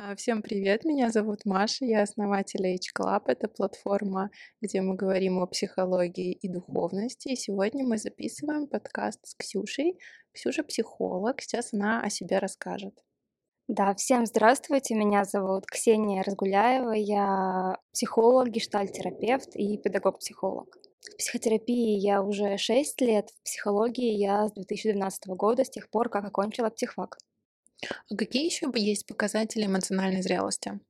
А, Всем привет, меня зовут Маша, я основатель H Club. Это платформа, где мы говорим о психологии и духовности. И сегодня мы записываем подкаст с Ксюшей. Ксюша психолог, сейчас она о себе расскажет. Да, всем здравствуйте, меня зовут Ксения Разгуляева, я психолог, гештальтерапевт и педагог-психолог. В психотерапии я уже 6 лет, в психологии я с 2012 года, с тех пор, как окончила психфак. А какие еще есть показатели эмоциональной зрелости?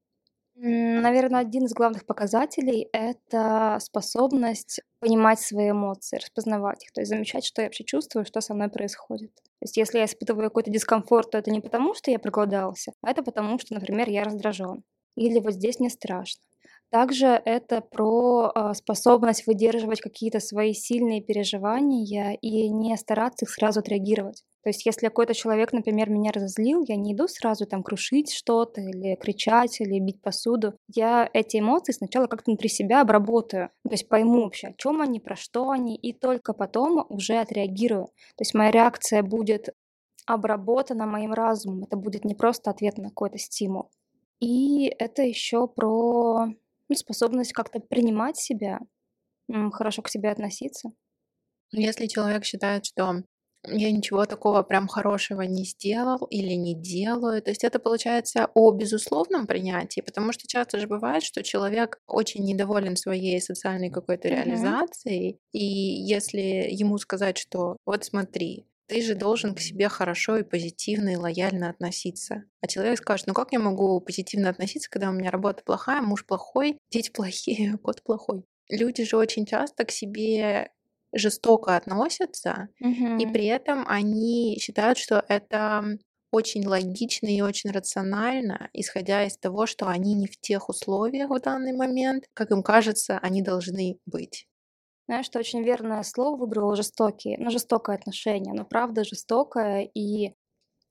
Наверное, один из главных показателей– это способность понимать свои эмоции, распознавать их, то есть замечать, что я вообще чувствую, что со мной происходит. То есть если я испытываю какой-то дискомфорт, то это не потому, что я проголодался, а это потому, что, например, я раздражен. Или вот здесь мне страшно. Также это про а, способность выдерживать какие-то свои сильные переживания и не стараться их сразу отреагировать. То есть если какой-то человек, например, меня разозлил, я не иду сразу там крушить что-то или кричать, или бить посуду. Я эти эмоции сначала как-то внутри себя обработаю. То есть пойму вообще, о чем они, про что они, и только потом уже отреагирую. То есть моя реакция будет обработана моим разумом. Это будет не просто ответ на какой-то стимул. И это еще про ну, способность как-то принимать себя, хорошо к себе относиться. Если человек считает, что я ничего такого прям хорошего не сделал или не делаю. То есть это получается о безусловном принятии, потому что часто же бывает, что человек очень недоволен своей социальной какой-то реализацией, и если ему сказать, что вот смотри, ты же должен к себе хорошо и позитивно и лояльно относиться. А человек скажет, ну как я могу позитивно относиться, когда у меня работа плохая, муж плохой, дети плохие, кот плохой. Люди же очень часто к себе жестоко относятся, и при этом они считают, что это очень логично и очень рационально, исходя из того, что они не в тех условиях в данный момент, как им кажется, они должны быть. Знаешь, что очень верное слово выбрала жестокие, ну, жестокое отношение, но правда жестокое, и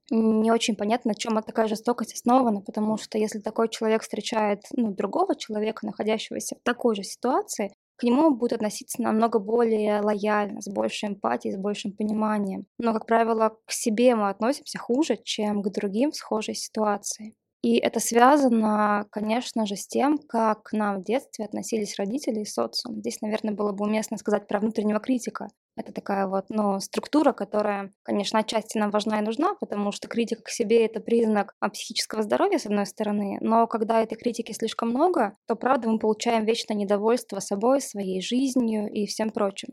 не очень понятно, на чем такая жестокость основана, потому что если такой человек встречает ну, другого человека, находящегося в такой же ситуации, к нему будет относиться намного более лояльно, с большей эмпатией, с большим пониманием. Но, как правило, к себе мы относимся хуже, чем к другим в схожей ситуации. И это связано, конечно же, с тем, как к нам в детстве относились родители и социум. Здесь, наверное, было бы уместно сказать про внутреннего критика. Это такая вот ну, структура, которая, конечно, отчасти нам важна и нужна, потому что критика к себе — это признак а, психического здоровья, с одной стороны, но когда этой критики слишком много, то, правда, мы получаем вечное недовольство собой, своей жизнью и всем прочим.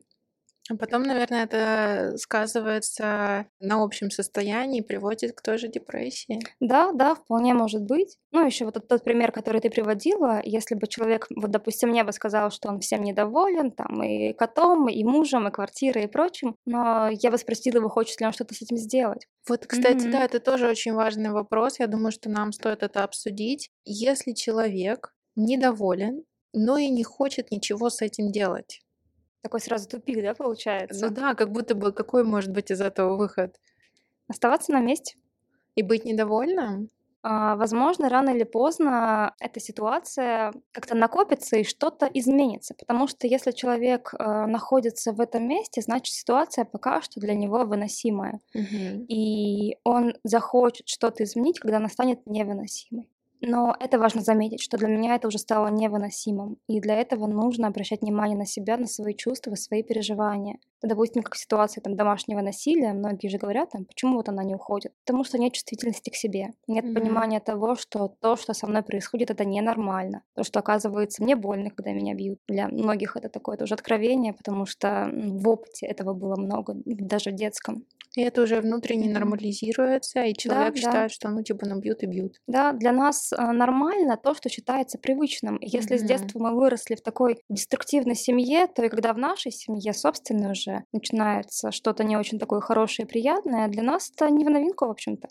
А потом, наверное, это сказывается на общем состоянии, приводит к той же депрессии. Да, да, вполне может быть. Ну, еще вот тот, тот пример, который ты приводила, если бы человек, вот, допустим, мне бы сказал, что он всем недоволен, там, и котом, и мужем, и квартирой, и прочим, но я бы спросила его, хочет ли он что-то с этим сделать. Вот, кстати, mm-hmm. да, это тоже очень важный вопрос. Я думаю, что нам стоит это обсудить. Если человек недоволен, но и не хочет ничего с этим делать, такой сразу тупик, да, получается? Ну да, как будто бы какой может быть из этого выход? Оставаться на месте. И быть недовольным? А, возможно, рано или поздно эта ситуация как-то накопится и что-то изменится. Потому что если человек э, находится в этом месте, значит ситуация пока что для него выносимая. Угу. И он захочет что-то изменить, когда она станет невыносимой. Но это важно заметить, что для меня это уже стало невыносимым. И для этого нужно обращать внимание на себя, на свои чувства, свои переживания. Допустим, как ситуация там, домашнего насилия, многие же говорят, там, почему вот она не уходит. Потому что нет чувствительности к себе. Нет mm-hmm. понимания того, что то, что со мной происходит, это ненормально. То, что оказывается мне больно, когда меня бьют. Для многих это такое тоже откровение, потому что в опыте этого было много, даже в детском. И это уже внутренне нормализируется, и человек да, считает, да. что ну типа ну бьют и бьют. Да, для нас а, нормально то, что считается привычным. Если mm-hmm. с детства мы выросли в такой деструктивной семье, то и когда в нашей семье, собственно, уже начинается что-то не очень такое хорошее и приятное, для нас это не в новинку, в общем-то.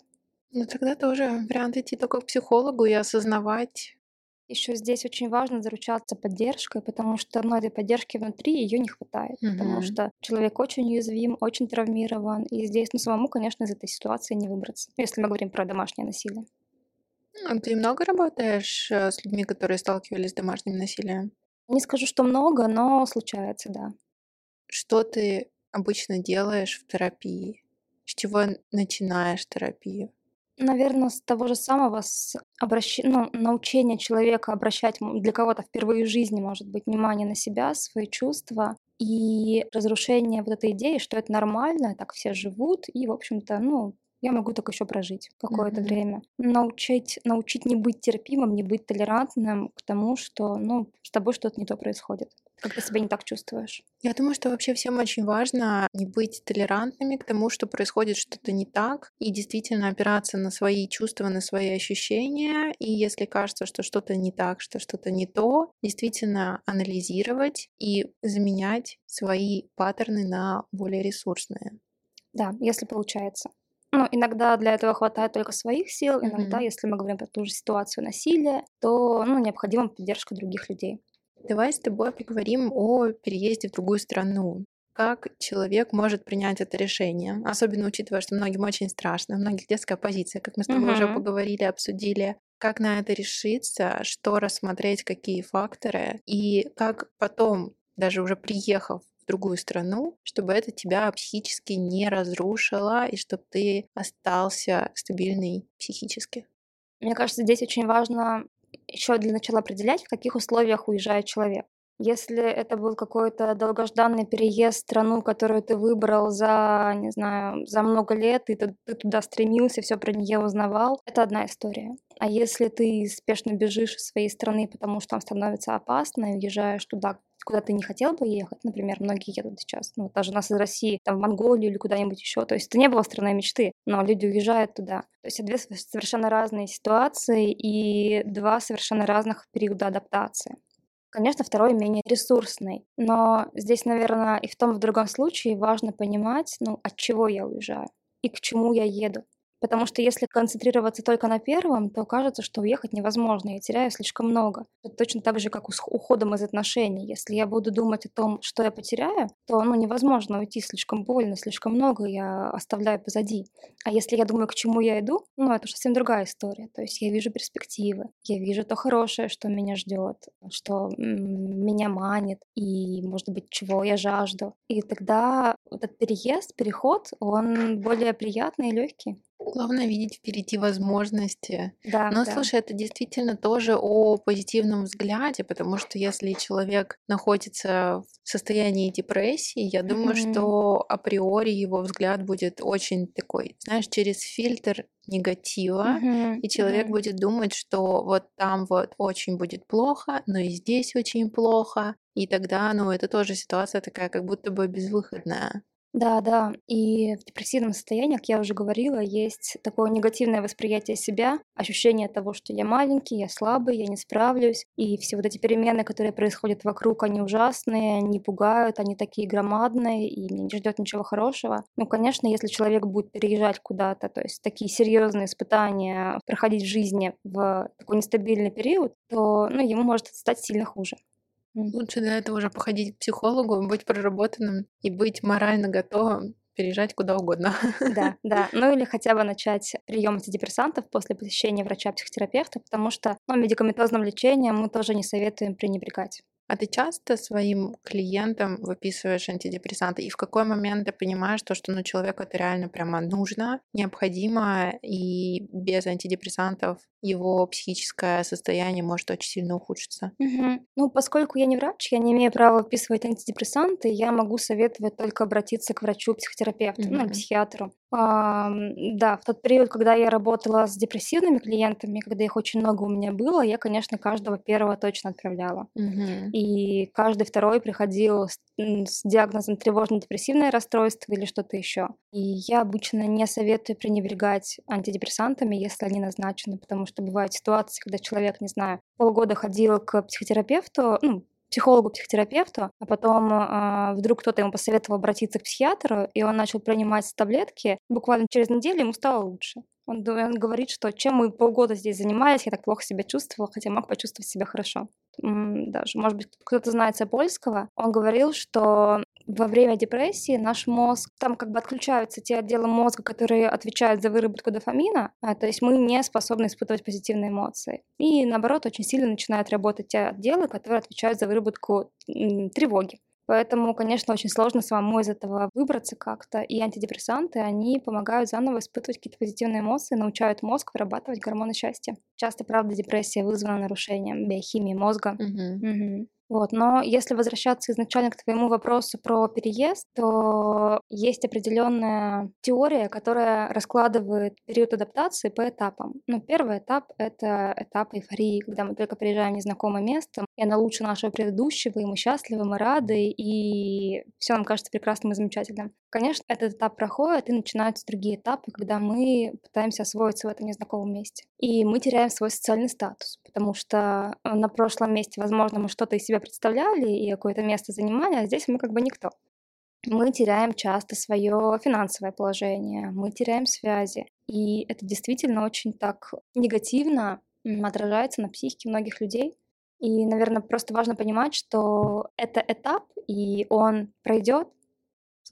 Ну тогда тоже вариант идти только к психологу и осознавать, еще здесь очень важно заручаться поддержкой, потому что ну, этой поддержки внутри ее не хватает, угу. потому что человек очень уязвим, очень травмирован, и здесь ну, самому, конечно, из этой ситуации не выбраться, если мы говорим про домашнее насилие. А ты много работаешь э, с людьми, которые сталкивались с домашним насилием? Не скажу, что много, но случается, да. Что ты обычно делаешь в терапии? С чего начинаешь терапию? Наверное, с того же самого, с обращ... ну, научения человека обращать для кого-то впервые в жизни, может быть, внимание на себя, свои чувства и разрушение вот этой идеи, что это нормально, так все живут, и, в общем-то, ну, я могу так еще прожить какое-то mm-hmm. время. Научить, научить не быть терпимым, не быть толерантным к тому, что, ну, с тобой что-то не то происходит. Как ты себя не так чувствуешь? Я думаю, что вообще всем очень важно не быть толерантными к тому, что происходит что-то не так, и действительно опираться на свои чувства, на свои ощущения. И если кажется, что что-то не так, что что-то не то, действительно анализировать и заменять свои паттерны на более ресурсные. Да, если получается. Ну, иногда для этого хватает только своих сил, иногда, mm-hmm. если мы говорим про ту же ситуацию насилия, то ну, необходима поддержка других людей. Давай с тобой поговорим о переезде в другую страну. Как человек может принять это решение, особенно учитывая, что многим очень страшно, у многих детская позиция, как мы с тобой mm-hmm. уже поговорили, обсудили. Как на это решиться, что рассмотреть, какие факторы, и как потом, даже уже приехав в другую страну, чтобы это тебя психически не разрушило и чтобы ты остался стабильный психически. Мне кажется, здесь очень важно еще для начала определять, в каких условиях уезжает человек. Если это был какой-то долгожданный переезд в страну, которую ты выбрал за, не знаю, за много лет, и ты, ты туда стремился, все про нее узнавал, это одна история. А если ты спешно бежишь из своей страны, потому что там становится опасно, и уезжаешь туда, куда ты не хотел бы ехать, например, многие едут сейчас, ну, даже у нас из России, там, в Монголию или куда-нибудь еще, то есть это не было страной мечты, но люди уезжают туда. То есть две совершенно разные ситуации и два совершенно разных периода адаптации. Конечно, второй менее ресурсный, но здесь, наверное, и в том, и в другом случае важно понимать, ну, от чего я уезжаю и к чему я еду. Потому что если концентрироваться только на первом, то кажется, что уехать невозможно, я теряю слишком много. Это точно так же, как уходом из отношений. Если я буду думать о том, что я потеряю, то ну, невозможно уйти слишком больно, слишком много я оставляю позади. А если я думаю, к чему я иду, ну, это совсем другая история. То есть я вижу перспективы, я вижу то хорошее, что меня ждет, что меня манит, и, может быть, чего я жажду. И тогда этот переезд, переход, он более приятный и легкий. Главное видеть впереди возможности. Да, Но да. слушай, это действительно тоже о позитивном взгляде, потому что если человек находится в состоянии депрессии, я думаю, mm-hmm. что априори его взгляд будет очень такой, знаешь, через фильтр негатива, mm-hmm. и человек mm-hmm. будет думать, что вот там вот очень будет плохо, но и здесь очень плохо, и тогда, ну, это тоже ситуация такая, как будто бы безвыходная. Да, да. И в депрессивном состоянии, как я уже говорила, есть такое негативное восприятие себя, ощущение того, что я маленький, я слабый, я не справлюсь. И все вот эти перемены, которые происходят вокруг, они ужасные, они пугают, они такие громадные, и мне не ждет ничего хорошего. Ну, конечно, если человек будет переезжать куда-то, то есть такие серьезные испытания проходить в жизни в такой нестабильный период, то ну, ему может стать сильно хуже. Лучше до этого уже походить к психологу, быть проработанным и быть морально готовым переезжать куда угодно. Да, да. Ну или хотя бы начать прием антидепрессантов после посещения врача-психотерапевта, потому что ну, медикаментозным лечением мы тоже не советуем пренебрегать. А ты часто своим клиентам выписываешь антидепрессанты? И в какой момент ты понимаешь то, что ну, человеку это реально прямо нужно, необходимо, и без антидепрессантов его психическое состояние может очень сильно ухудшиться? Угу. Ну, поскольку я не врач, я не имею права выписывать антидепрессанты, я могу советовать только обратиться к врачу-психотерапевту, угу. ну, психиатру. А, да, в тот период, когда я работала с депрессивными клиентами, когда их очень много у меня было, я, конечно, каждого первого точно отправляла. Угу. И каждый второй приходил с, с диагнозом тревожно-депрессивное расстройство или что-то еще. И я обычно не советую пренебрегать антидепрессантами, если они назначены, потому что бывают ситуации, когда человек, не знаю, полгода ходил к психотерапевту, ну, психологу-психотерапевту, а потом э, вдруг кто-то ему посоветовал обратиться к психиатру, и он начал принимать таблетки. Буквально через неделю ему стало лучше. Он, он говорит, что чем мы полгода здесь занимались, я так плохо себя чувствовала, хотя мог почувствовать себя хорошо. Даже, может быть, кто-то знает польского. Он говорил, что во время депрессии наш мозг, там как бы отключаются те отделы мозга, которые отвечают за выработку дофамина, а, то есть мы не способны испытывать позитивные эмоции. И наоборот, очень сильно начинают работать те отделы, которые отвечают за выработку тревоги. Поэтому, конечно, очень сложно самому из этого выбраться как-то. И антидепрессанты, они помогают заново испытывать какие-то позитивные эмоции, научают мозг вырабатывать гормоны счастья. Часто, правда, депрессия вызвана нарушением биохимии мозга. Мгм. Мгм. Вот. Но если возвращаться изначально к твоему вопросу про переезд, то есть определенная теория, которая раскладывает период адаптации по этапам. Ну, первый этап — это этап эйфории, когда мы только приезжаем в незнакомое место, и оно лучше нашего предыдущего, и мы счастливы, мы рады, и все нам кажется прекрасным и замечательным. Конечно, этот этап проходит, и начинаются другие этапы, когда мы пытаемся освоиться в этом незнакомом месте. И мы теряем свой социальный статус, потому что э, на прошлом месте, возможно, мы что-то из себя представляли и какое-то место занимали, а здесь мы как бы никто. Мы теряем часто свое финансовое положение, мы теряем связи. И это действительно очень так негативно отражается на психике многих людей. И, наверное, просто важно понимать, что это этап, и он пройдет.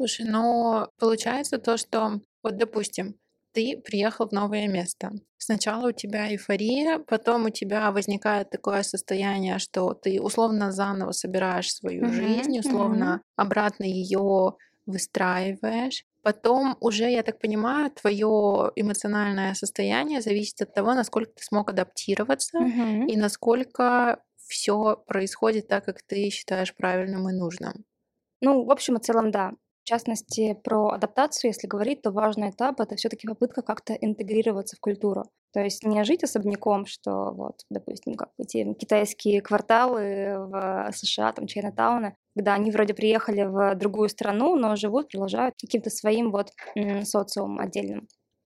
Слушай, ну получается то, что вот, допустим, ты приехал в новое место. Сначала у тебя эйфория, потом у тебя возникает такое состояние, что ты условно заново собираешь свою Мгм, жизнь, условно обратно ее выстраиваешь. Потом уже, я так понимаю, твое эмоциональное состояние зависит от того, насколько ты смог адаптироваться Мгм. и насколько все происходит так, как ты считаешь правильным и нужным. Ну, в общем и целом, да. В частности, про адаптацию, если говорить, то важный этап это все-таки попытка как-то интегрироваться в культуру. То есть не жить особняком, что вот, допустим, как эти китайские кварталы в США, там Чайнатауны, когда они вроде приехали в другую страну, но живут, продолжают каким-то своим вот социумом отдельным.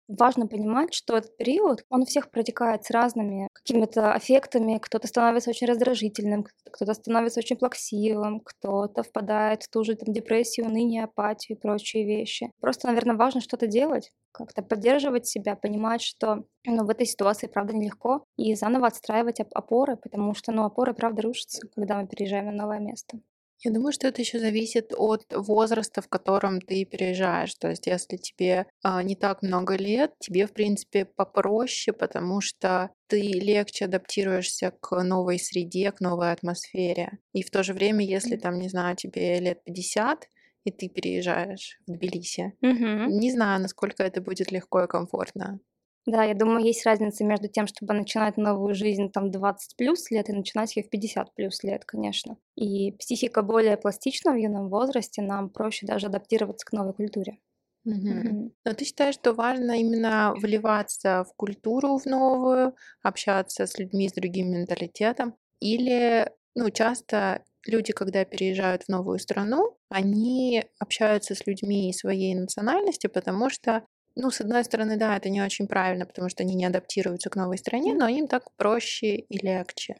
Важно понимать, что этот период, он у всех протекает с разными какими-то аффектами. Кто-то становится очень раздражительным, кто-то становится очень плаксивым, кто-то впадает в ту же там, депрессию, уныние, апатию и прочие вещи. Просто, наверное, важно что-то делать, как-то поддерживать себя, понимать, что ну, в этой ситуации, правда, нелегко, и заново отстраивать оп- опоры, потому что ну, опоры, правда, рушатся, когда мы переезжаем на новое место. Я думаю, что это еще зависит от возраста, в котором ты переезжаешь. То есть, если тебе а, не так много лет, тебе, в принципе, попроще, потому что ты легче адаптируешься к новой среде, к новой атмосфере. И в то же время, если там, не знаю, тебе лет 50, и ты переезжаешь в Тбилиси, Мгм. не знаю, насколько это будет легко и комфортно. Да, я думаю, есть разница между тем, чтобы начинать новую жизнь там 20 плюс лет и начинать ее в 50 плюс лет, конечно. И психика более пластична в юном возрасте, нам проще даже адаптироваться к новой культуре. Мгм. Но ты считаешь, что важно именно вливаться в культуру в новую, общаться с людьми с другим менталитетом? Или, ну, часто люди, когда переезжают в новую страну, они общаются с людьми своей национальности, потому что, ну, с одной стороны, да, это не очень правильно, потому что они не адаптируются к новой стране, но им так проще и легче.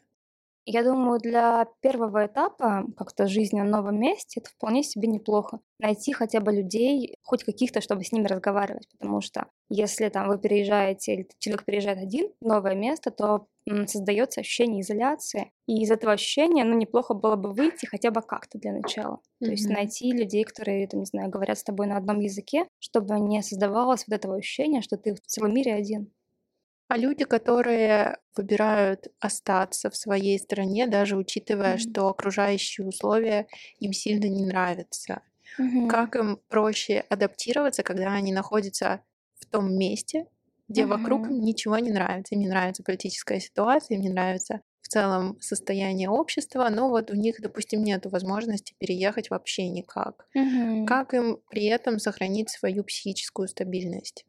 Я думаю, для первого этапа как-то жизни на новом месте это вполне себе неплохо. Найти хотя бы людей, хоть каких-то, чтобы с ними разговаривать. Потому что если там вы переезжаете, или человек переезжает один в новое место, то создается ощущение изоляции. И из этого ощущения, ну, неплохо было бы выйти хотя бы как-то для начала. То есть найти людей, которые, там, не знаю, говорят с тобой на одном языке, чтобы не создавалось вот этого ощущения, что ты в целом мире один. А люди, которые выбирают остаться в своей стране, даже учитывая, Мгм. что окружающие условия им сильно не нравятся, Мгм. как им проще адаптироваться, когда они находятся в том месте, где вокруг Мгм. им ничего не нравится. Им не нравится политическая ситуация, им не нравится в целом состояние общества, но вот у них, допустим, нет возможности переехать вообще никак. Мгм. Как им при этом сохранить свою психическую стабильность?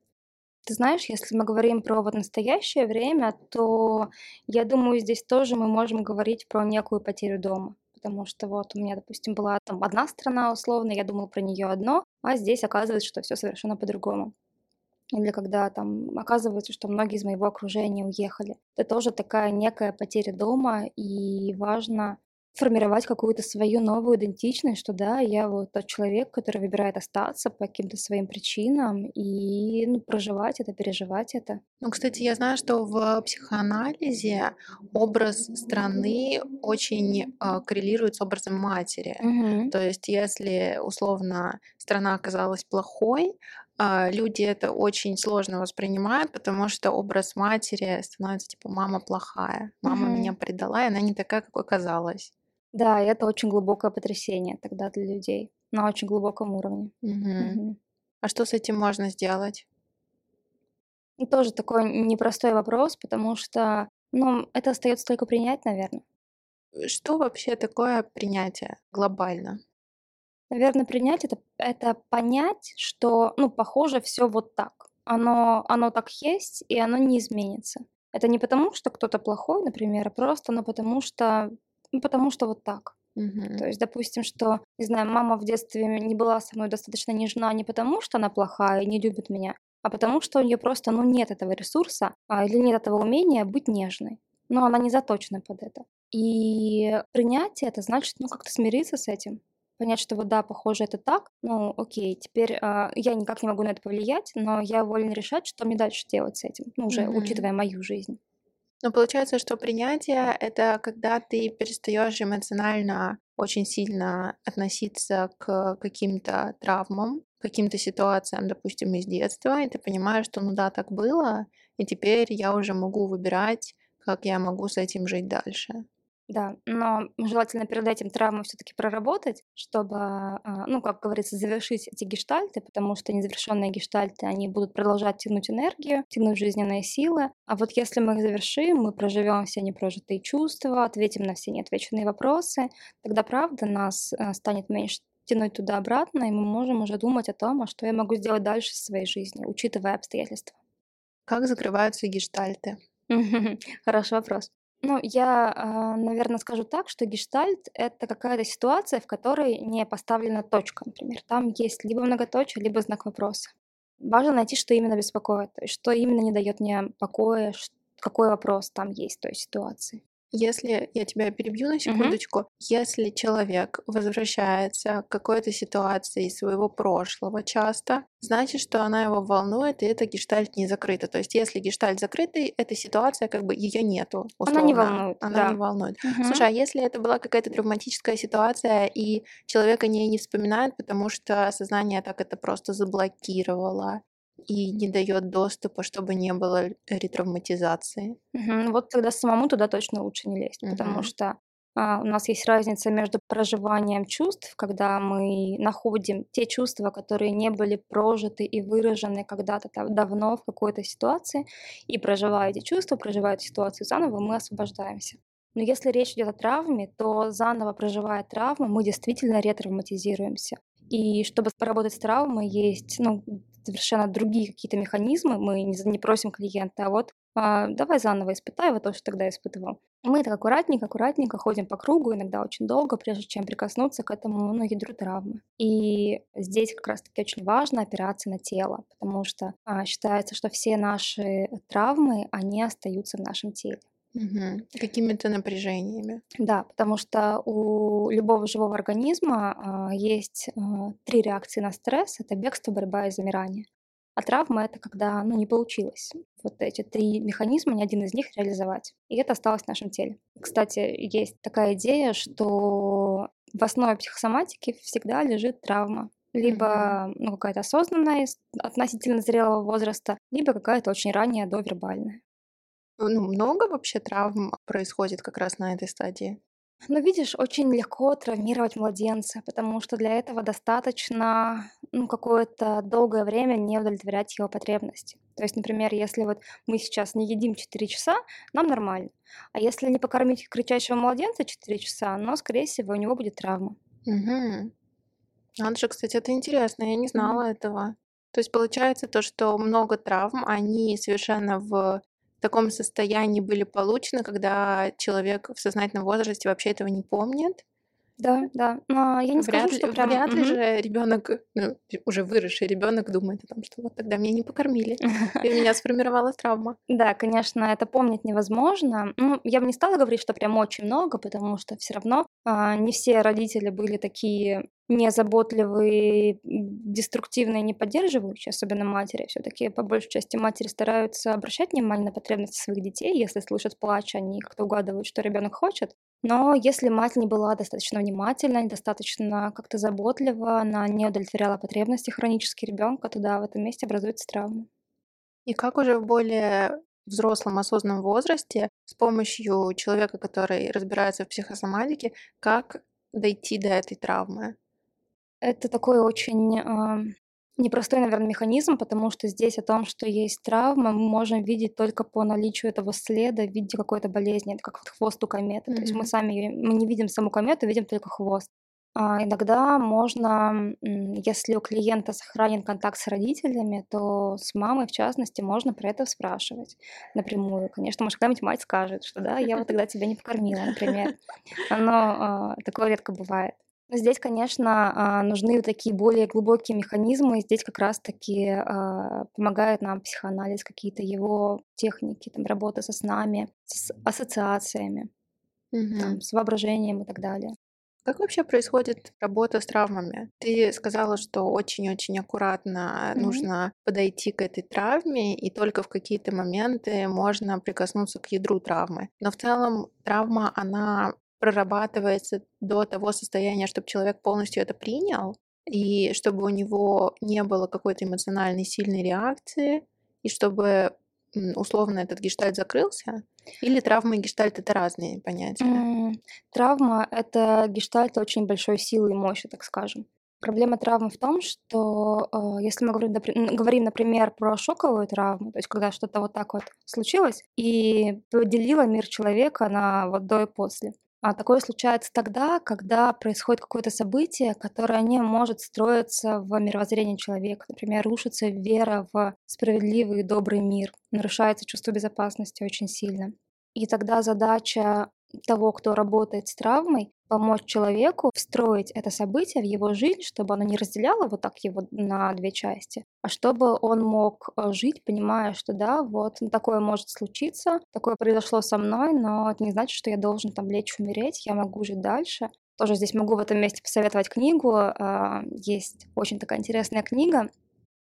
Ты знаешь, если мы говорим про вот настоящее время, то я думаю, здесь тоже мы можем говорить про некую потерю дома. Потому что вот у меня, допустим, была там одна страна условно, я думала про нее одно, а здесь оказывается, что все совершенно по-другому. Или когда там оказывается, что многие из моего окружения уехали. Это тоже такая некая потеря дома, и важно формировать какую-то свою новую идентичность, что да, я вот тот человек, который выбирает остаться по каким-то своим причинам и ну, проживать это, переживать это. Ну, кстати, я знаю, что в психоанализе образ страны очень а, коррелирует с образом матери. Мгм. То есть, если условно страна оказалась плохой, а, люди это очень сложно воспринимают, потому что образ матери становится типа мама плохая, мама меня Мгм. предала, и она не такая, какой казалась. Да, и это очень глубокое потрясение тогда для людей на очень глубоком уровне. Мгм. Мгм. А что с этим можно сделать? И тоже такой непростой вопрос, потому что, ну, это остается только принять, наверное. Что вообще такое принятие глобально? Наверное, принять это, это понять, что, ну, похоже, все вот так. Оно, оно так есть, и оно не изменится. Это не потому, что кто-то плохой, например, а просто, но потому что, ну, потому что вот так. То Мгм. есть, допустим, что, не знаю, мама в детстве не была со мной достаточно нежна не потому, что она плохая и не любит меня, а потому что у нее просто, ну, нет этого ресурса а, или нет этого умения быть нежной. Но она не заточена под это. И принятие это значит, ну, как-то смириться с этим. Понять, что вот да, похоже, это так. Ну, окей, теперь а, я никак не могу на это повлиять, но я волен решать, что мне дальше делать с этим, ну, уже Мгм. учитывая мою жизнь. Но получается, что принятие — это когда ты перестаешь эмоционально очень сильно относиться к каким-то травмам, каким-то ситуациям, допустим, из детства, и ты понимаешь, что ну да, так было, и теперь я уже могу выбирать, как я могу с этим жить дальше. Да, но желательно перед этим травму все-таки проработать, чтобы, а, ну, как говорится, завершить эти гештальты, потому что незавершенные гештальты, они будут продолжать тянуть энергию, тянуть жизненные силы. А вот если мы их завершим, мы проживем все непрожитые чувства, ответим на все неотвеченные вопросы, тогда, правда, нас а, станет меньше тянуть туда-обратно, и мы можем уже думать о том, а что я могу сделать дальше в своей жизни, учитывая обстоятельства. Как закрываются гештальты? Хороший вопрос. Ну, я, наверное, скажу так, что гештальт — это какая-то ситуация, в которой не поставлена точка, например. Там есть либо многоточие, либо знак вопроса. Важно найти, что именно беспокоит, что именно не дает мне покоя, какой вопрос там есть в той ситуации. Если я тебя перебью на секундочку, если человек возвращается к какой-то ситуации из своего прошлого часто, значит, что она его волнует, и это гештальт не закрыто. То есть, если гештальт закрытый, эта ситуация как бы ее нету. Она не условно. волнует, Она да. не волнует. Мгм. Слушай, а если это была какая-то травматическая ситуация, и человек о ней не вспоминает, потому что сознание так это просто заблокировало и не дает доступа, чтобы не было ретравматизации. Мгм. Вот тогда самому туда точно лучше не лезть, потому Мгм. что а, у нас есть разница между проживанием чувств, когда мы находим те чувства, которые не были прожиты и выражены когда-то давно в какой-то ситуации, и проживая эти чувства, проживая эту ситуацию заново, мы освобождаемся. Но если речь идет о травме, то заново проживая травму, мы действительно ретравматизируемся. И чтобы поработать с травмой, есть ну, совершенно другие какие-то механизмы. Мы не, просим клиента, а вот а, давай заново испытай вот то, что тогда испытывал. Мы так аккуратненько, аккуратненько ходим по кругу, иногда очень долго, прежде чем прикоснуться к этому ну, ядру травмы. И здесь как раз-таки очень важна операция на тело, потому что а, считается, что все наши травмы, они остаются в нашем теле. Мгм. Какими-то напряжениями. Да, потому что у любого живого организма а, есть а, три реакции на стресс. Это бегство, борьба и замирание. А травма — это когда ну, не получилось вот эти три механизма, ни один из них реализовать. И это осталось в нашем теле. Кстати, есть такая идея, что в основе психосоматики всегда лежит травма. Либо ну, какая-то осознанная из относительно зрелого возраста, либо какая-то очень ранняя довербальная. Ну, много вообще травм происходит как раз на этой стадии? Ну, видишь, очень легко травмировать младенца, потому что для этого достаточно ну, какое-то долгое время не удовлетворять его потребности. То есть, например, если вот мы сейчас не едим 4 часа, нам нормально. А если не покормить кричащего младенца 4 часа, но, скорее всего, у него будет травма. Угу. Же, кстати, это интересно, я не знала этого. То есть получается то, что много травм, они совершенно в таком состоянии были получены, когда человек в сознательном возрасте вообще этого не помнит. Да, да. Но я не скажу, Вряд ли, что прям... вряд ли же ребенок, ну, уже выросший ребенок думает о том, что вот тогда меня не покормили, и у меня сформировалась травма. Да, конечно, это помнить невозможно. Ну, я бы не стала говорить, что прям очень много, потому что все равно а, не все родители были такие незаботливые, деструктивные, не поддерживающие, особенно матери. Все-таки по большей части матери стараются обращать внимание на потребности своих детей. Если слышат плач, они как-то угадывают, что ребенок хочет. Но если мать не была достаточно внимательна, недостаточно как-то заботлива, она не удовлетворяла потребности хронически ребенка, то да, в этом месте образуется травма. И как уже в более взрослом осознанном возрасте с помощью человека, который разбирается в психосоматике, как дойти до этой травмы? Это такой очень э, непростой, наверное, механизм, потому что здесь о том, что есть травма, мы можем видеть только по наличию этого следа в виде какой-то болезни. Это как вот хвост у кометы. Mm-hmm. То есть мы сами мы не видим саму комету, видим только хвост. А, иногда можно, если у клиента сохранен контакт с родителями, то с мамой, в частности, можно про это спрашивать напрямую. Конечно, может, когда-нибудь мать скажет, что да, я вот тогда тебя не покормила, например. Но э, такое редко бывает. Здесь, конечно, э, нужны такие более глубокие механизмы. Здесь как раз-таки э, помогает нам психоанализ, какие-то его техники, там, работа со снами, с ассоциациями, угу. там, с воображением и так далее. Как вообще происходит работа с травмами? Ты сказала, что очень-очень аккуратно mm-hmm. нужно подойти к этой травме, и только в какие-то моменты можно прикоснуться к ядру травмы. Но в целом травма, она прорабатывается до того состояния, чтобы человек полностью это принял, и чтобы у него не было какой-то эмоциональной сильной реакции, и чтобы условно этот гештальт закрылся? Или травма и гештальт это разные понятия? М, Травма — это гештальт очень большой силы и мощи, так скажем. Проблема травмы в том, что э, если мы говорим, говорим, например, про шоковую травму, то есть когда что-то вот так вот случилось и поделило мир человека на вот до и после, а такое случается тогда, когда происходит какое-то событие, которое не может строиться в мировоззрении человека. Например, рушится вера в справедливый и добрый мир, нарушается чувство безопасности очень сильно. И тогда задача того, кто работает с травмой, помочь человеку встроить это событие в его жизнь, чтобы оно не разделяло вот так его на две части, а чтобы он мог э, жить, понимая, что да, вот такое может случиться, такое произошло со мной, но это не значит, что я должен там лечь умереть, я могу жить дальше. Тоже здесь могу в этом месте посоветовать книгу. А, есть очень такая интересная книга.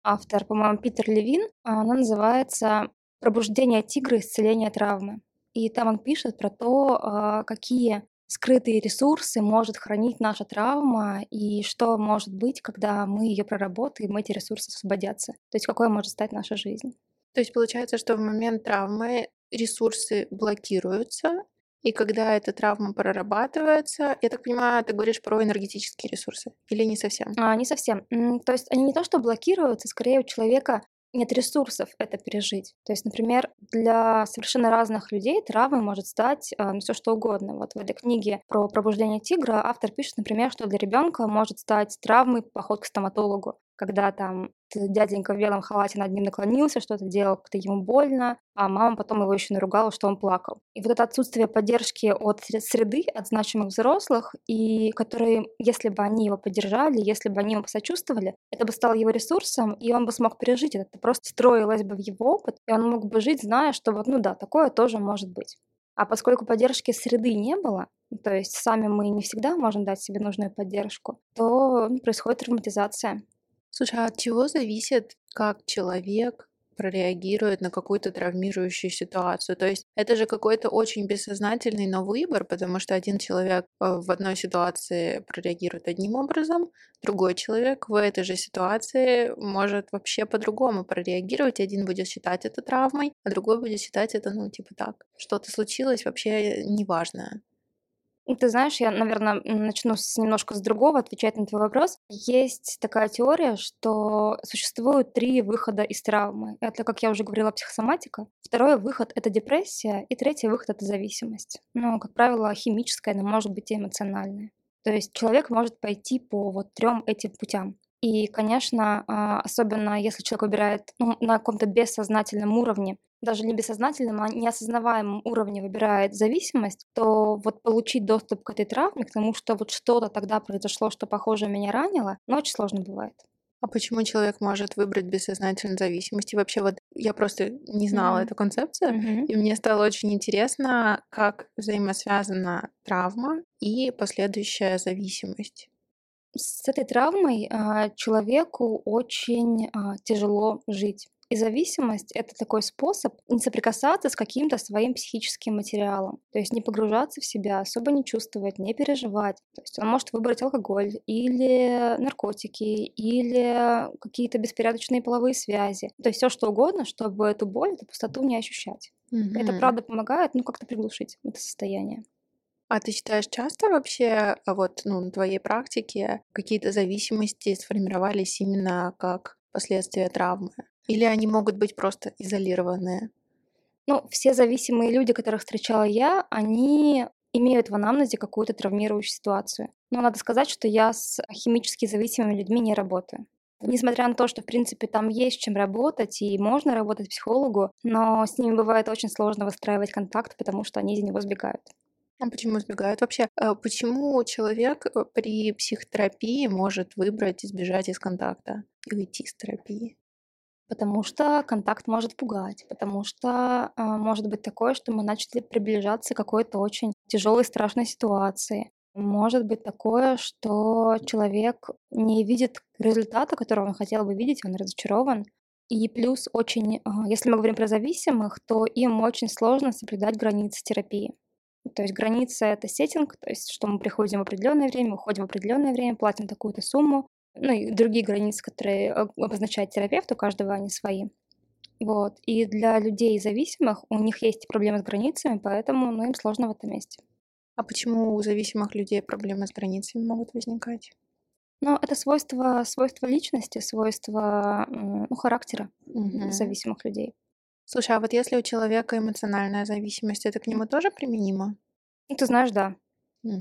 Автор, по-моему, Питер Левин. Она называется «Пробуждение тигра. Исцеление травмы». И там он пишет про то, а, какие скрытые ресурсы может хранить наша травма и что может быть, когда мы ее проработаем, эти ресурсы освободятся. То есть какой может стать наша жизнь. То есть получается, что в момент травмы ресурсы блокируются, и когда эта травма прорабатывается, я так понимаю, ты говоришь про энергетические ресурсы или не совсем? А, не совсем. То есть они не то, что блокируются, скорее у человека нет ресурсов это пережить. То есть, например, для совершенно разных людей травмой может стать э, ну, все что угодно. Вот в этой книге про пробуждение тигра автор пишет, например, что для ребенка может стать травмой поход к стоматологу когда там дяденька в белом халате над ним наклонился, что-то делал, как-то ему больно, а мама потом его еще наругала, что он плакал. И вот это отсутствие поддержки от среды, от значимых взрослых, и которые, если бы они его поддержали, если бы они ему посочувствовали, это бы стало его ресурсом, и он бы смог пережить это. Это просто строилось бы в его опыт, и он мог бы жить, зная, что вот, ну да, такое тоже может быть. А поскольку поддержки среды не было, то есть сами мы не всегда можем дать себе нужную поддержку, то ну, происходит травматизация. Слушай, а от чего зависит, как человек прореагирует на какую-то травмирующую ситуацию. То есть это же какой-то очень бессознательный, но выбор, потому что один человек э, в одной ситуации прореагирует одним образом, другой человек в этой же ситуации может вообще по-другому прореагировать. Один будет считать это травмой, а другой будет считать это, ну, типа так, что-то случилось вообще неважное. Ты знаешь, я, наверное, начну с немножко с другого, отвечать на твой вопрос. Есть такая теория, что существует три выхода из травмы. Это, как я уже говорила, психосоматика. Второй выход — это депрессия, и третий выход — это зависимость. Ну, как правило, химическая, но может быть и эмоциональная. То есть человек может пойти по вот трем этим путям. И, конечно, а, особенно если человек выбирает ну, на каком-то бессознательном уровне, даже не бессознательном, а неосознаваемом уровне выбирает зависимость, то вот получить доступ к этой травме, к тому, что вот что-то тогда произошло, что похоже меня ранило, ну, очень сложно бывает. А почему человек может выбрать бессознательную зависимость? И вообще вот я просто не знала mm-hmm. эту концепцию, mm-hmm. и мне стало очень интересно, как взаимосвязана травма и последующая зависимость с этой травмой а, человеку очень а, тяжело жить. И зависимость — это такой способ не соприкасаться с каким-то своим психическим материалом. То есть не погружаться в себя, особо не чувствовать, не переживать. То есть он может выбрать алкоголь или наркотики, или какие-то беспорядочные половые связи. То есть все что угодно, чтобы эту боль, эту пустоту не ощущать. Это Мгм. правда помогает, ну, как-то приглушить это состояние. А ты считаешь, часто вообще, а, вот, ну, на твоей практике какие-то зависимости сформировались именно как последствия травмы? Или они могут быть просто изолированные? Ну, все зависимые люди, которых встречала я, они имеют в анамнезе какую-то травмирующую ситуацию. Но надо сказать, что я с химически зависимыми людьми не работаю. Несмотря на то, что, в принципе, там есть чем работать и можно работать психологу, но с ними бывает очень сложно выстраивать контакт, потому что они из него сбегают. А почему избегают? Вообще, э, почему человек э, при психотерапии может выбрать избежать из контакта и уйти с терапии? Потому что контакт может пугать, потому что а, может быть такое, что мы начали приближаться к какой-то очень тяжелой, страшной ситуации. Может быть такое, что человек не видит результата, которого он хотел бы видеть, он разочарован. И плюс очень, а, если мы говорим про зависимых, то им очень сложно соблюдать границы терапии. То есть граница это сеттинг, то есть что мы приходим в определенное время, уходим в определенное время, платим такую-то сумму, ну и другие границы, которые обозначает терапевт, у каждого они свои. Вот. И для людей зависимых у них есть проблемы с границами, поэтому ну, им сложно в этом месте. А почему у зависимых людей проблемы с границами могут возникать? Но это свойство, свойство личности, свойство ну, характера Мгм. зависимых людей. Слушай, а вот если у человека эмоциональная зависимость, это к нему тоже применимо? Ну, ты знаешь, да,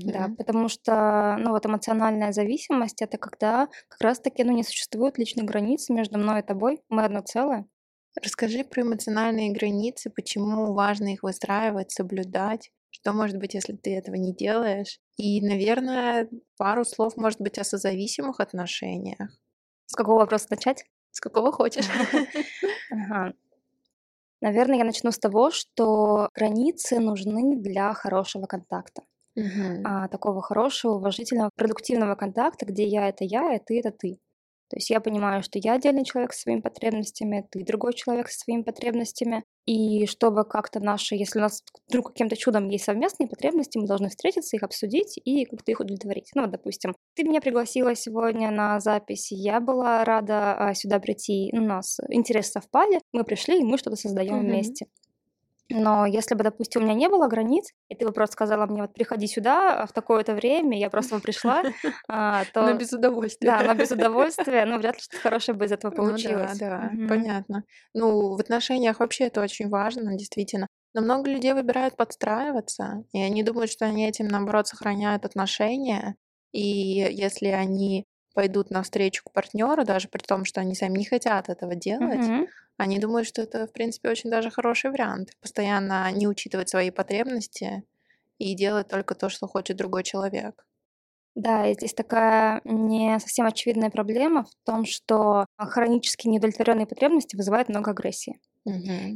да, Мгм. потому что, ну, вот эмоциональная зависимость это когда как раз-таки, ну, не существует личных границ между мной и тобой, мы одно целое. Расскажи про эмоциональные границы, почему важно их выстраивать, соблюдать. Что может быть, если ты этого не делаешь? И, наверное, пару слов, может быть, о созависимых отношениях. С какого вопроса начать? С какого хочешь. Ага. Наверное, я начну с того, что границы нужны для хорошего контакта. Мгм. А, такого хорошего, уважительного, продуктивного контакта, где я это я, и ты это ты. То есть я понимаю, что я отдельный человек со своими потребностями, ты другой человек со своими потребностями. И чтобы как-то наши, если у нас вдруг каким-то чудом есть совместные потребности, мы должны встретиться, их обсудить и как-то их удовлетворить. Ну, вот, допустим, ты меня пригласила сегодня на запись, я была рада а, сюда прийти, у нас интересы совпали, мы пришли, и мы что-то создаем Мгм. вместе. Но если бы, допустим, у меня не было границ, и ты бы просто сказала мне, вот приходи сюда в такое-то время, я просто бы пришла, а, Но то без удовольствия. да, но без удовольствия, ну, вряд ли что-то хорошее бы из этого Ну да, получилось. да, Мгм. понятно. Ну, в отношениях вообще это очень важно, действительно. Но много людей выбирают подстраиваться, и они думают, что они этим, наоборот, сохраняют отношения. И если они пойдут навстречу к партнеру, даже при том, что они сами не хотят этого делать, Мгм. они думают, что это, в принципе, очень даже хороший вариант. Постоянно не учитывать свои потребности и делать только то, что хочет другой человек. Да, и здесь такая не совсем очевидная проблема в том, что хронически неудовлетворенные потребности вызывают много агрессии.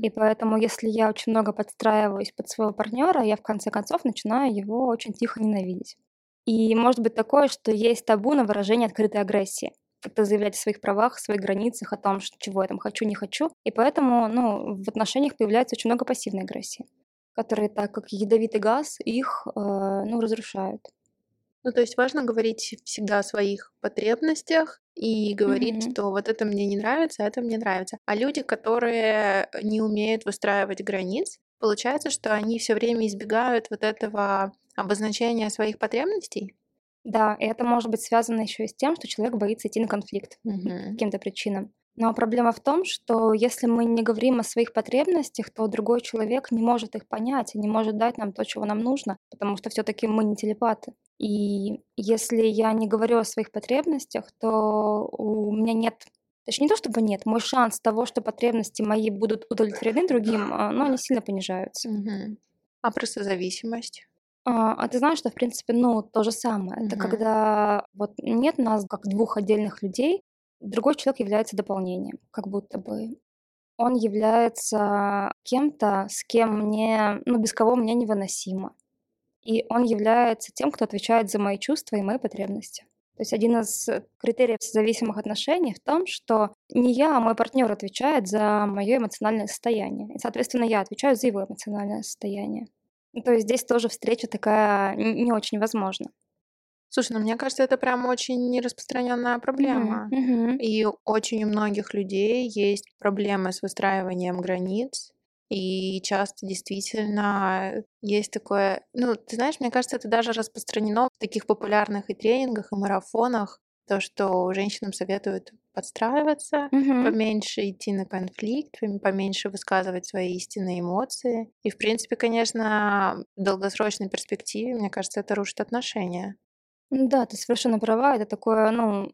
И поэтому, если я очень много подстраиваюсь под своего партнера, я в конце концов начинаю его очень тихо ненавидеть. И может быть такое, что есть табу на выражение открытой агрессии. Как-то заявлять о своих правах, о своих границах, о том, чего я там хочу, не хочу. И поэтому ну, в отношениях появляется очень много пассивной агрессии, которые, так как ядовитый газ, их э, ну, разрушают. Ну, то есть важно говорить всегда о своих потребностях и говорить, Мгм. что вот это мне не нравится, а это мне нравится. А люди, которые не умеют выстраивать границ, получается, что они все время избегают вот этого обозначения своих потребностей. Да, и это может быть связано еще и с тем, что человек боится идти на конфликт по Мгм. каким-то причинам. Но проблема в том, что если мы не говорим о своих потребностях, то другой человек не может их понять и не может дать нам то, чего нам нужно, потому что все-таки мы не телепаты. И если я не говорю о своих потребностях, то у меня нет, точнее не то чтобы нет, мой шанс того, что потребности мои будут удовлетворены другим, а, ну, они сильно понижаются. Мгм. А про созависимость? А, а ты знаешь, что, в принципе, ну, то же самое. Это Мгм. когда вот нет нас как двух отдельных людей, другой человек является дополнением, как будто бы. Он является кем-то, с кем мне, ну, без кого мне невыносимо. И он является тем, кто отвечает за мои чувства и мои потребности. То есть один из критериев зависимых отношений в том, что не я, а мой партнер отвечает за мое эмоциональное состояние. И, соответственно, я отвечаю за его эмоциональное состояние. Ну, То есть здесь тоже встреча такая не очень возможна. Слушай, ну мне кажется, это прям очень распространенная проблема. Мгм. И очень у многих людей есть проблемы с выстраиванием границ. И часто действительно есть такое, ну, ты знаешь, мне кажется, это даже распространено в таких популярных и тренингах, и марафонах, то, что женщинам советуют подстраиваться, Мгм. поменьше идти на конфликт, поменьше высказывать свои истинные эмоции. И, в принципе, конечно, в долгосрочной перспективе, мне кажется, это рушит отношения. Да, ты совершенно права. Это такое, ну,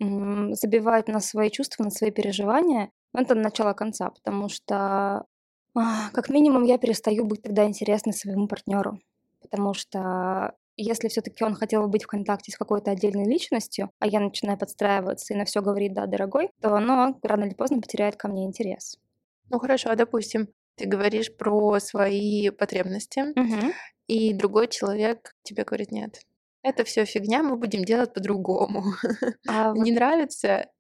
забивает на свои чувства, на свои переживания. Ну, Это начало конца, потому что как минимум я перестаю быть тогда интересной своему партнеру, потому что если все-таки он хотел бы быть в контакте с какой-то отдельной личностью, а я начинаю подстраиваться и на все говорит «да, дорогой», то оно рано или поздно потеряет ко мне интерес. Ну хорошо, а допустим, ты говоришь про свои потребности, Мгм. и другой человек тебе говорит, нет, это все фигня, мы будем делать по-другому. А вот Не нравится,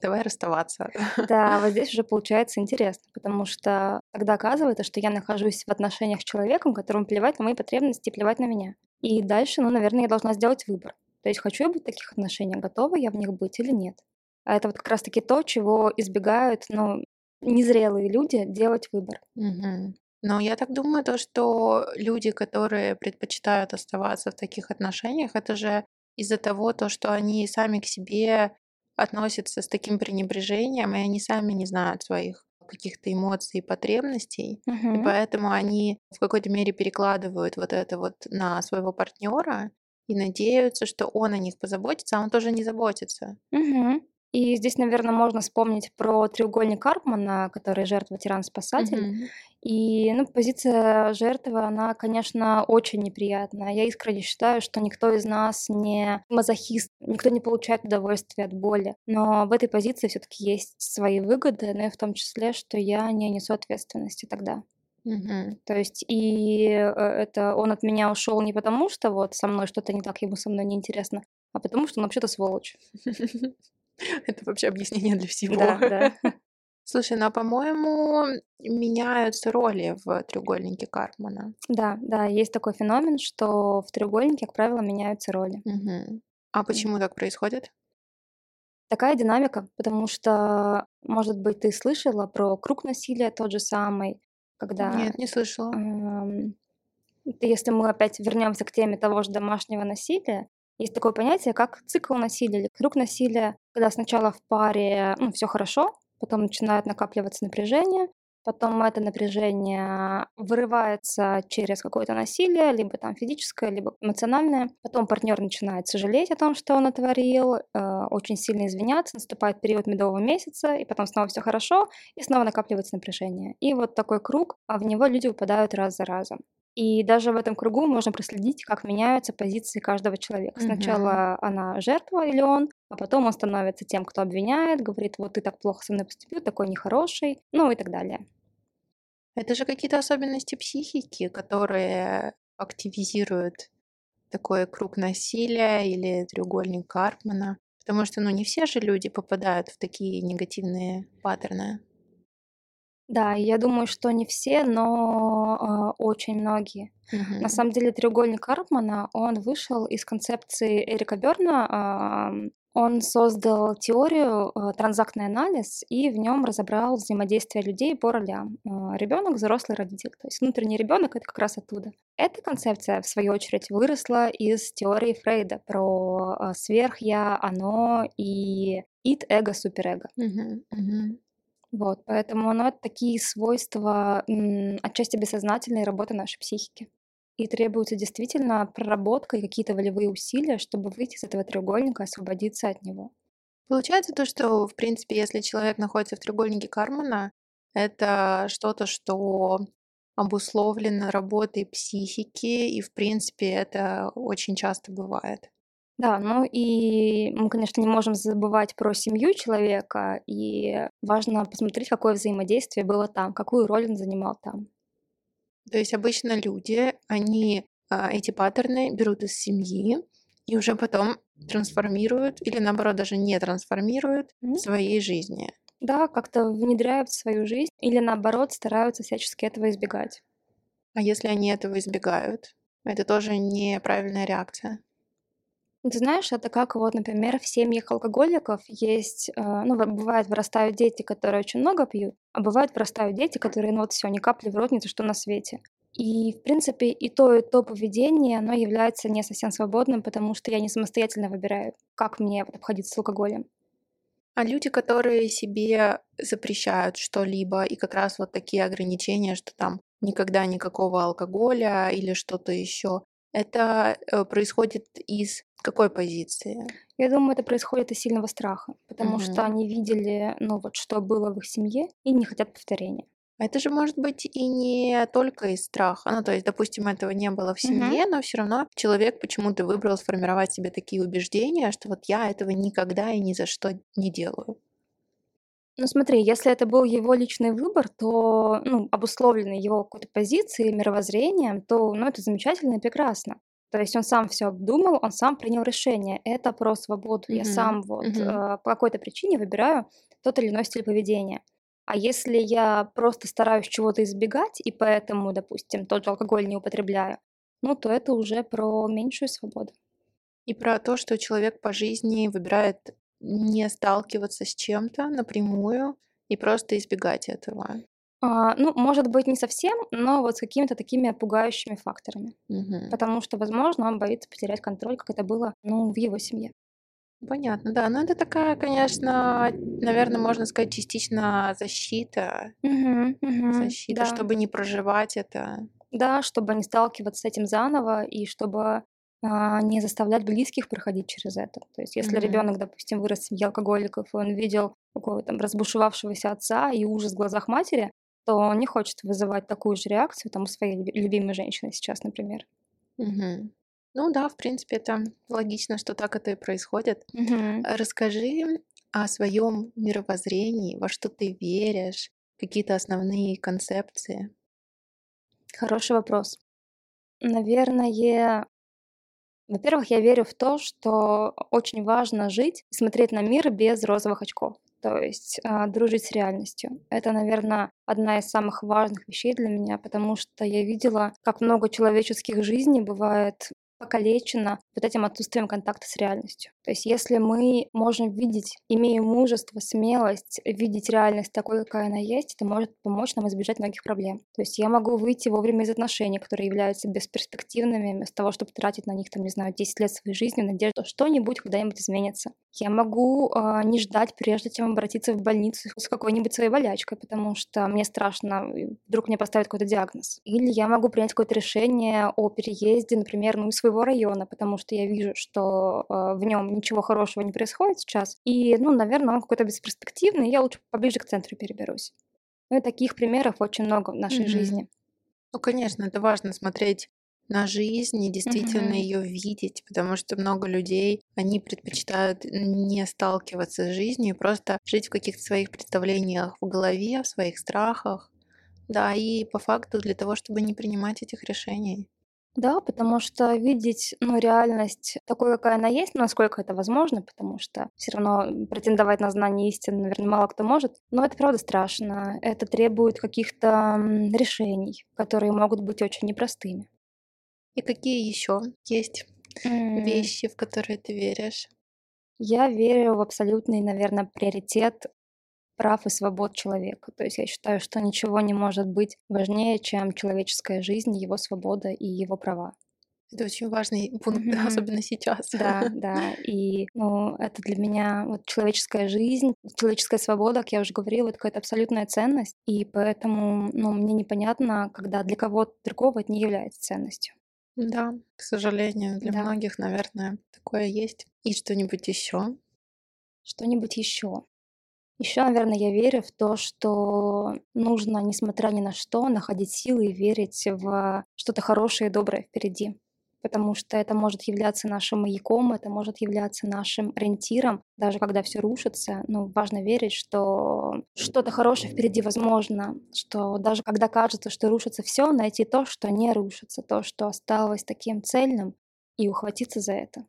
давай расставаться. Да, вот здесь уже получается интересно, потому что тогда оказывается, что я нахожусь в отношениях с человеком, которому плевать на мои потребности и плевать на меня. И дальше, ну, наверное, я должна сделать выбор. То есть хочу я быть в таких отношениях, готова я в них быть или нет. А это вот как раз-таки то, чего избегают, ну, незрелые люди делать выбор. Мгм. Но я так думаю, то, что люди, которые предпочитают оставаться в таких отношениях, это же из-за того, то, что они сами к себе относятся с таким пренебрежением, и они сами не знают своих каких-то эмоций и потребностей, и Мгм. поэтому они в какой-то мере перекладывают вот это вот на своего партнера и надеются, что он о них позаботится, а он тоже не заботится. Мгм. И здесь, наверное, можно вспомнить про треугольник Карпмана, который жертва, тиран, спасатель. Мгм. И, ну, позиция жертвы, она, конечно, очень неприятная. Я искренне считаю, что никто из нас не мазохист, никто не получает удовольствие от боли. Но в этой позиции все таки есть свои выгоды, но и в том числе, что я не несу ответственности тогда. Мгм. То есть и э, это он от меня ушел не потому, что вот со мной что-то не так, ему со мной неинтересно, а потому что он вообще-то сволочь. Это вообще объяснение для всего. Да, да. Слушай, ну, а по-моему, меняются роли в треугольнике Карпмана. Да, да, есть такой феномен, что в треугольнике, как правило, меняются роли. Мгм. А почему так происходит? Такая динамика, потому что, может быть, ты слышала про круг насилия тот же самый, когда, Нет, не слышала. если мы опять вернемся к теме того же домашнего насилия, есть такое понятие, как цикл насилия или круг насилия, когда сначала в паре, ну, все хорошо, потом начинает накапливаться напряжение, потом это напряжение вырывается через какое-то насилие, либо там физическое, либо эмоциональное. Потом партнер начинает сожалеть о том, что он натворил, э, очень сильно извиняться, наступает период медового месяца, и потом снова все хорошо, и снова накапливается напряжение. И вот такой круг, а в него люди упадают раз за разом. И даже в этом кругу можно проследить, как меняются позиции каждого человека. Мгм. Сначала она жертва или он, а потом он становится тем, кто обвиняет, говорит, вот ты так плохо со мной поступил, такой нехороший, ну и так далее. Это же какие-то особенности психики, которые активизируют такой круг насилия или треугольник Карпмана. Потому что, ну, не все же люди попадают в такие негативные паттерны. Да, я думаю, что не все, но а, очень многие. На Мгм. самом деле треугольник Карпмана, он вышел из концепции Эрика Берна. Он создал теорию э, транзактный анализ и в нем разобрал взаимодействие людей по ролям. Ребенок, взрослый родитель. То есть внутренний ребенок это как раз оттуда. Эта концепция, в свою очередь, выросла из теории Фрейда про э, сверхя, оно и ид, эго, суперэго. Мгм. Мгм. Вот, поэтому оно такие свойства м, отчасти бессознательной работы нашей психики. И требуется действительно проработка и какие-то волевые усилия, чтобы выйти из этого треугольника, освободиться от него. Получается то, что, в принципе, если человек находится в треугольнике Кармана, это что-то, что обусловлено работой психики, и, в принципе, это очень часто бывает. Да, ну и мы, конечно, не можем забывать про семью человека, и важно посмотреть, какое взаимодействие было там, какую роль он занимал там. То есть обычно люди, они а, эти паттерны берут из семьи и уже потом трансформируют или наоборот даже не трансформируют Мгм. в своей жизни. Да, как-то внедряют в свою жизнь или наоборот стараются всячески этого избегать. А если они этого избегают, это тоже неправильная реакция. Ты знаешь, это как вот, например, в семьях алкоголиков есть, э, ну, в- бывает, вырастают дети, которые очень много пьют, а бывают вырастают дети, которые, ну, вот все, ни капли в рот, ни за что на свете. И, в принципе, и то, и то поведение, оно является не совсем свободным, потому что я не самостоятельно выбираю, как мне вот обходиться с алкоголем. А люди, которые себе запрещают что-либо, и как раз вот такие ограничения, что там никогда никакого алкоголя или что-то еще, это э, происходит из какой позиции? Я думаю, это происходит из сильного страха, потому что Мгм. они видели, ну, вот что было в их семье и не хотят повторения. А это же может быть и не только из страха. Ну, то есть, допустим, этого не было в семье, но все равно человек почему-то выбрал сформировать себе такие убеждения, что вот я этого никогда и ни за что не делаю. Ну смотри, если это был его личный выбор, то, ну, обусловленный его какой-то позицией, мировоззрением, то, ну, это замечательно и прекрасно. То есть он сам все обдумал, он сам принял решение. Это про свободу. Я Мгм. сам вот Мгм. э, по какой-то причине выбираю тот или иной стиль поведения. А если я просто стараюсь чего-то избегать, и поэтому, допустим, тот же алкоголь не употребляю, ну, то это уже про меньшую свободу. И про то, что человек по жизни выбирает не сталкиваться с чем-то напрямую и просто избегать этого. А, ну, может быть, не совсем, но вот с какими-то такими пугающими факторами. Мгм. Потому что, возможно, он боится потерять контроль, как это было, ну, в его семье. Понятно, да. Но это такая, конечно, наверное, можно сказать, частично защита. Мгм, мгм, Защита, да. чтобы не проживать это. Да, чтобы не сталкиваться с этим заново и чтобы не заставлять близких проходить через это. То есть, если Мгм. ребенок, допустим, вырос в семье алкоголиков, и он видел какого-то там разбушевавшегося отца и ужас в глазах матери, то он не хочет вызывать такую же реакцию там у своей люби- любимой женщины сейчас, например. Мгм. Ну да, в принципе, это логично, что так это и происходит. А Расскажи о своем мировоззрении, во что ты веришь, какие-то основные концепции. Хороший вопрос. Наверное, во-первых, я верю в то, что очень важно жить и смотреть на мир без розовых очков. То есть а, дружить с реальностью. Это, наверное, одна из самых важных вещей для меня, потому что я видела, как много человеческих жизней бывает покалечено вот этим отсутствием контакта с реальностью. То есть если мы можем видеть, имея мужество, смелость, видеть реальность такой, какая она есть, это может помочь нам избежать многих проблем. То есть я могу выйти вовремя из отношений, которые являются бесперспективными, вместо того, чтобы тратить на них, там, не знаю, 10 лет своей жизни, в надежде, что что-нибудь когда-нибудь изменится. Я могу а, не ждать, прежде чем обратиться в больницу с какой-нибудь своей болячкой, потому что мне страшно, вдруг мне поставят какой-то диагноз. Или я могу принять какое-то решение о переезде, например, ну, из своего района, потому что я вижу, что а, в нем ничего хорошего не происходит сейчас. И, ну, наверное, он какой-то бесперспективный, я лучше поближе к центру переберусь. Ну и таких примеров очень много в нашей Мгм. жизни. Ну, конечно, это важно смотреть на жизнь и действительно Мгм. ее видеть, потому что много людей, они предпочитают не сталкиваться с жизнью, просто жить в каких-то своих представлениях в голове, в своих страхах. Да, и по факту для того, чтобы не принимать этих решений. Да, потому что видеть, ну, реальность такой, какая она есть, насколько это возможно, потому что все равно претендовать на знание истины, наверное, мало кто может. Но это правда страшно. Это требует каких-то решений, которые могут быть очень непростыми. И какие еще есть М, вещи, в которые ты веришь? Я верю в абсолютный, наверное, приоритет прав и свобод человека. То есть я считаю, что ничего не может быть важнее, чем человеческая жизнь, его свобода и его права. Это очень важный пункт, Мгм. особенно сейчас. Да, да. И, ну, это для меня вот человеческая жизнь, человеческая свобода, как я уже говорила, это какая-то абсолютная ценность. И поэтому, ну, мне непонятно, когда для кого-то другого это не является ценностью. Да, к сожалению, для Да. многих, наверное, такое есть. И что-нибудь еще? Что-нибудь еще? Еще, наверное, я верю в то, что нужно, несмотря ни на что, находить силы и верить в что-то хорошее и доброе впереди. Потому что это может являться нашим маяком, это может являться нашим ориентиром, даже когда все рушится. Ну, важно верить, что что-то хорошее впереди возможно, что даже когда кажется, что рушится все, найти то, что не рушится, то, что осталось таким цельным, и ухватиться за это.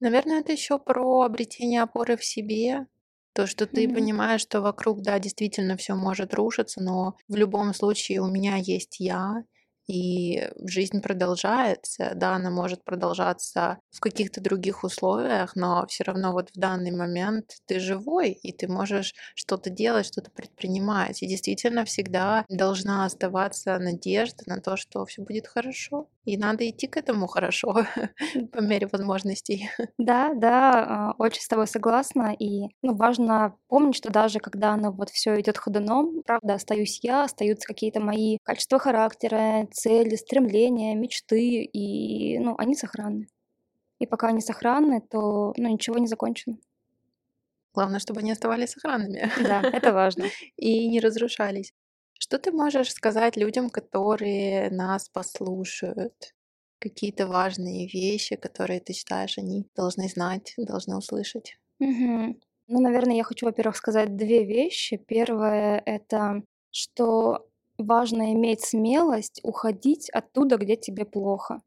Наверное, это еще про обретение опоры в себе. То, что ты Мгм. понимаешь, что вокруг, да, действительно все может рушиться, но в любом случае у меня есть я, и жизнь продолжается. Да, она может продолжаться в каких-то других условиях, но все равно вот в данный момент ты живой, и ты можешь что-то делать, что-то предпринимать. И действительно всегда должна оставаться надежда на то, что все будет хорошо. И надо идти к этому хорошо по мере возможностей. Да, да, а, очень с тобой согласна. И ну, важно помнить, что даже когда оно вот все идет ходуном, правда, остаюсь я, остаются какие-то мои качества характера, цели, стремления, мечты, и ну, они сохранны. И пока они сохранны, то ну, ничего не закончено. Главное, чтобы они оставались сохранными. Да, это важно. И не разрушались. Что ты можешь сказать людям, которые нас послушают? Какие-то важные вещи, которые ты считаешь, они должны знать, должны услышать? Мгм. Ну, наверное, я хочу, во-первых, сказать две вещи. Первое — это что важно иметь смелость уходить оттуда, где тебе плохо.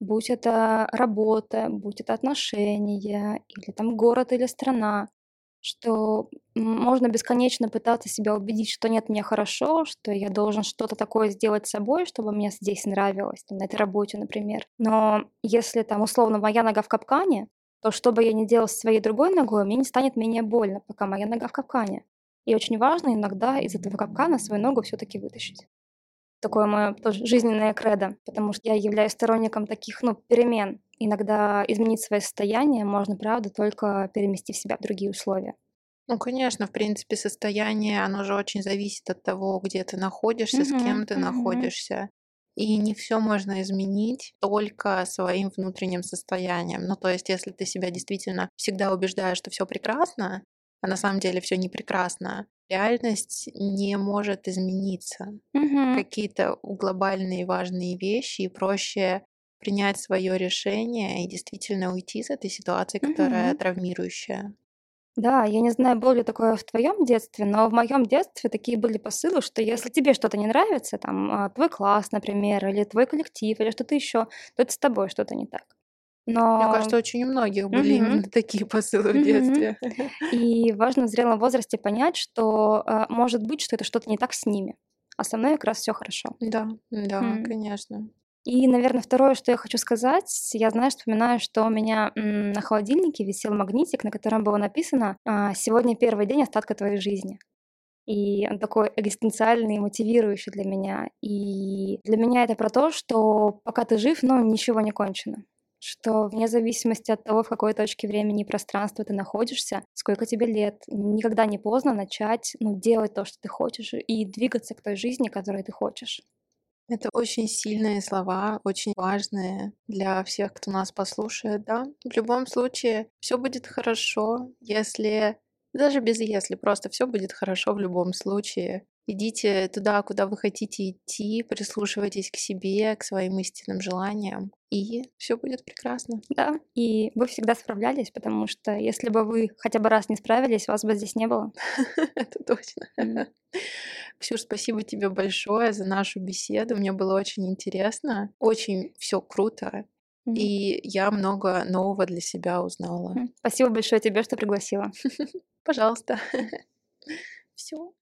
Будь это работа, будь это отношения, или там город или страна что можно бесконечно пытаться себя убедить, что нет, мне хорошо, что я должен что-то такое сделать с собой, чтобы мне здесь нравилось, там, на этой работе, например. Но если там условно моя нога в капкане, то что бы я ни делал с своей другой ногой, мне не станет менее больно, пока моя нога в капкане. И очень важно иногда из этого капкана свою ногу все-таки вытащить. Такое мое тоже жизненное кредо, потому что я являюсь сторонником таких ну, перемен, Иногда изменить свое состояние можно, правда, только переместив себя в другие условия. Ну, конечно, в принципе, состояние, оно же очень зависит от того, где ты находишься, с кем ты мгм. находишься. И не все можно изменить только своим внутренним состоянием. Ну, то есть, если ты себя действительно всегда убеждаешь, что все прекрасно, а на самом деле все не прекрасно, реальность не может измениться. Мгм. Какие-то глобальные важные вещи, и проще принять свое решение и действительно уйти из этой ситуации, которая Мгм. травмирующая. Да, я не знаю, было ли такое в твоем детстве, но в моем детстве такие были посылы, что если тебе что-то не нравится, там а, твой класс, например, или твой коллектив, или что-то еще, то это с тобой что-то не так. Мне Но кажется, очень у многих были Мгм. именно такие посылы в Мгм. детстве. И важно в зрелом возрасте понять, что а, может быть, что это что-то не так с ними, а со мной как раз все хорошо. Да, да, М. конечно. И, наверное, второе, что я хочу сказать, я, знаешь, вспоминаю, что у меня м, на холодильнике висел магнитик, на котором было написано а, «Сегодня первый день остатка твоей жизни». И он такой экзистенциальный, мотивирующий для меня. И для меня это про то, что пока ты жив, ну, ничего не кончено. Что вне зависимости от того, в какой точке времени и пространства ты находишься, сколько тебе лет, никогда не поздно начать ну, делать то, что ты хочешь, и двигаться к той жизни, которую ты хочешь. Это очень сильные слова, очень важные для всех, кто нас послушает, да. В любом случае, все будет хорошо, если даже без если, просто все будет хорошо в любом случае. Идите туда, куда вы хотите идти, прислушивайтесь к себе, к своим истинным желаниям, и все будет прекрасно. Да, и вы всегда справлялись, потому что если бы вы хотя бы раз не справились, вас бы здесь не было. Это точно. Ксюш, спасибо тебе большое за нашу беседу. Мне было очень интересно, очень все круто, и я много нового для себя узнала. Спасибо большое тебе, что пригласила. Пожалуйста. Все.